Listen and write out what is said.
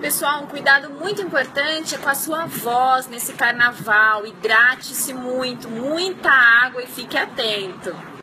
Pessoal, um cuidado muito importante é com a sua voz nesse carnaval. Hidrate-se muito, muita água e fique atento.